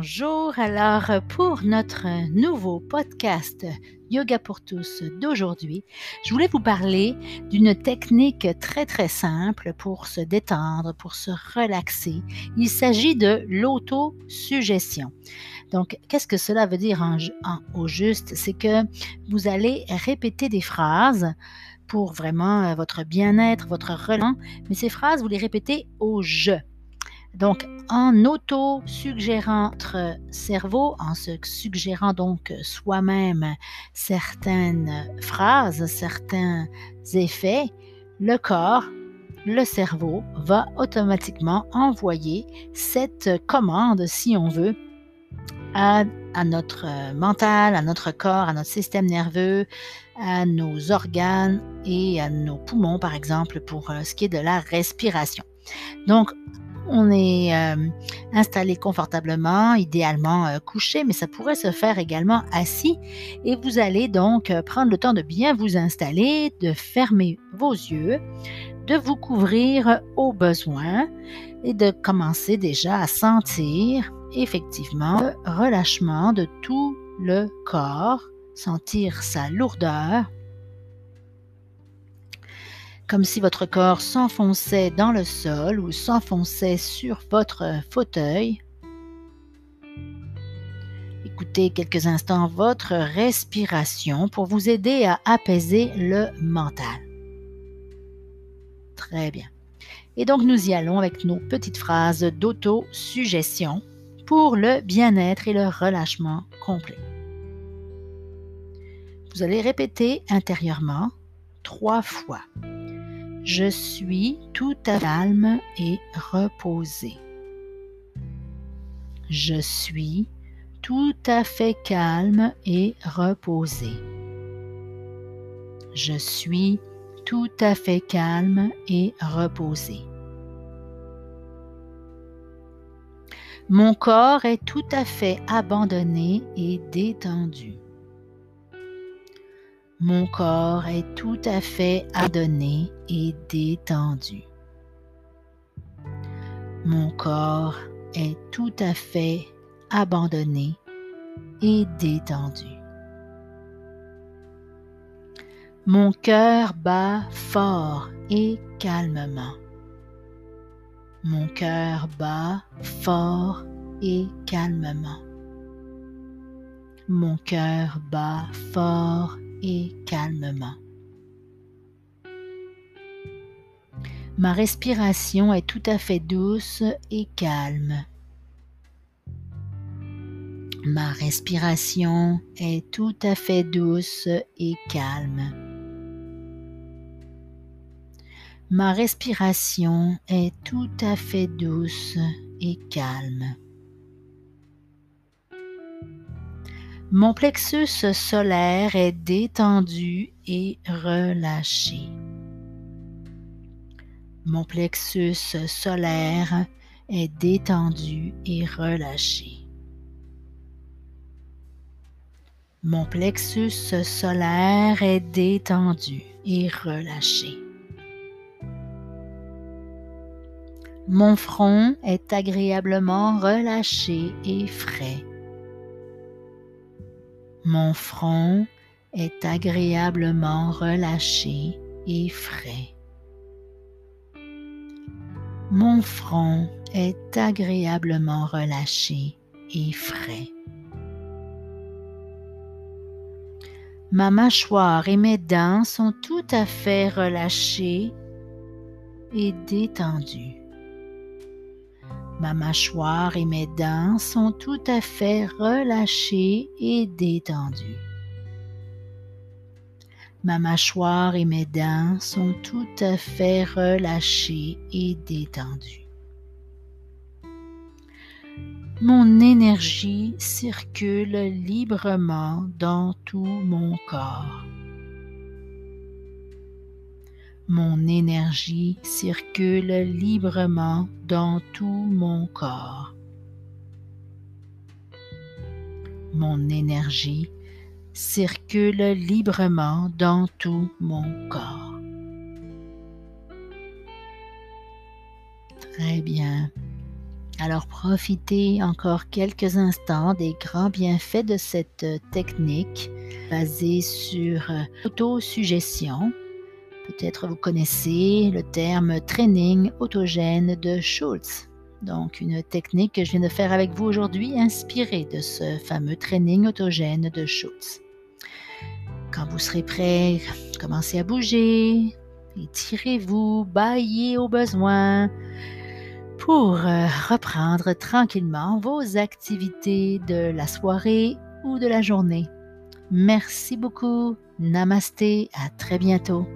Bonjour, alors pour notre nouveau podcast Yoga pour tous d'aujourd'hui, je voulais vous parler d'une technique très très simple pour se détendre, pour se relaxer. Il s'agit de l'autosuggestion. Donc, qu'est-ce que cela veut dire en, au juste? C'est que vous allez répéter des phrases pour vraiment euh, votre bien-être, votre relance, mais ces phrases, vous les répétez au je. Donc, en auto-suggérant notre cerveau, en se suggérant donc soi-même certaines phrases, certains effets, le corps, le cerveau va automatiquement envoyer cette commande, si on veut, à, notre mental, à notre corps, à notre système nerveux, à nos organes et à nos poumons, par exemple, pour euh, ce qui est de la respiration. On est euh, installé confortablement, idéalement euh, couché, mais ça pourrait se faire également assis. Et vous allez donc euh, prendre le temps de bien vous installer, de fermer vos yeux, de vous couvrir au besoin et de commencer déjà à sentir effectivement le relâchement de tout le corps, sentir sa lourdeur, comme si votre corps s'enfonçait dans le sol ou s'enfonçait sur votre fauteuil. Écoutez quelques instants votre respiration pour vous aider à apaiser le mental. Très bien. Et donc nous y allons avec nos petites phrases d'auto-suggestion pour le bien-être et le relâchement complet. Vous allez répéter intérieurement trois fois. Je suis tout à calme et reposé. Je suis tout à fait calme et reposé. Je suis tout à fait calme et reposé. Mon corps est tout à fait abandonné et détendu. Mon corps est tout à fait adonné et détendu. Mon corps est tout à fait abandonné et détendu. Mon cœur bat fort et calmement. Mon cœur bat fort et calmement. Mon cœur bat fort et calmement. Ma respiration est tout à fait douce et calme. Ma respiration est tout à fait douce et calme. Ma respiration est tout à fait douce et calme. Mon plexus solaire est détendu et relâché. Mon plexus solaire est détendu et relâché. Mon plexus solaire est détendu et relâché. Mon front est agréablement relâché et frais. Mon front est agréablement relâché et frais. Mon front est agréablement relâché et frais. Ma mâchoire et mes dents sont tout à fait relâchées et détendues. Ma mâchoire et mes dents sont tout à fait relâchées et détendues. Ma mâchoire et mes dents sont tout à fait relâchées et détendues. Mon énergie circule librement dans tout mon corps. Mon énergie circule librement dans tout mon corps. Mon énergie circule librement dans tout mon corps. Très bien. Alors profitez encore quelques instants des grands bienfaits de cette technique basée sur autosuggestion. Peut-être vous connaissez le terme training autogène de Schultz. Donc, une technique que je viens de faire avec vous aujourd'hui, inspirée de ce fameux training autogène de Schultz. Quand vous serez prêt, commencez à bouger, étirez-vous, baillez au besoin pour euh, reprendre tranquillement vos activités de la soirée ou de la journée. Merci beaucoup. Namasté. À très bientôt.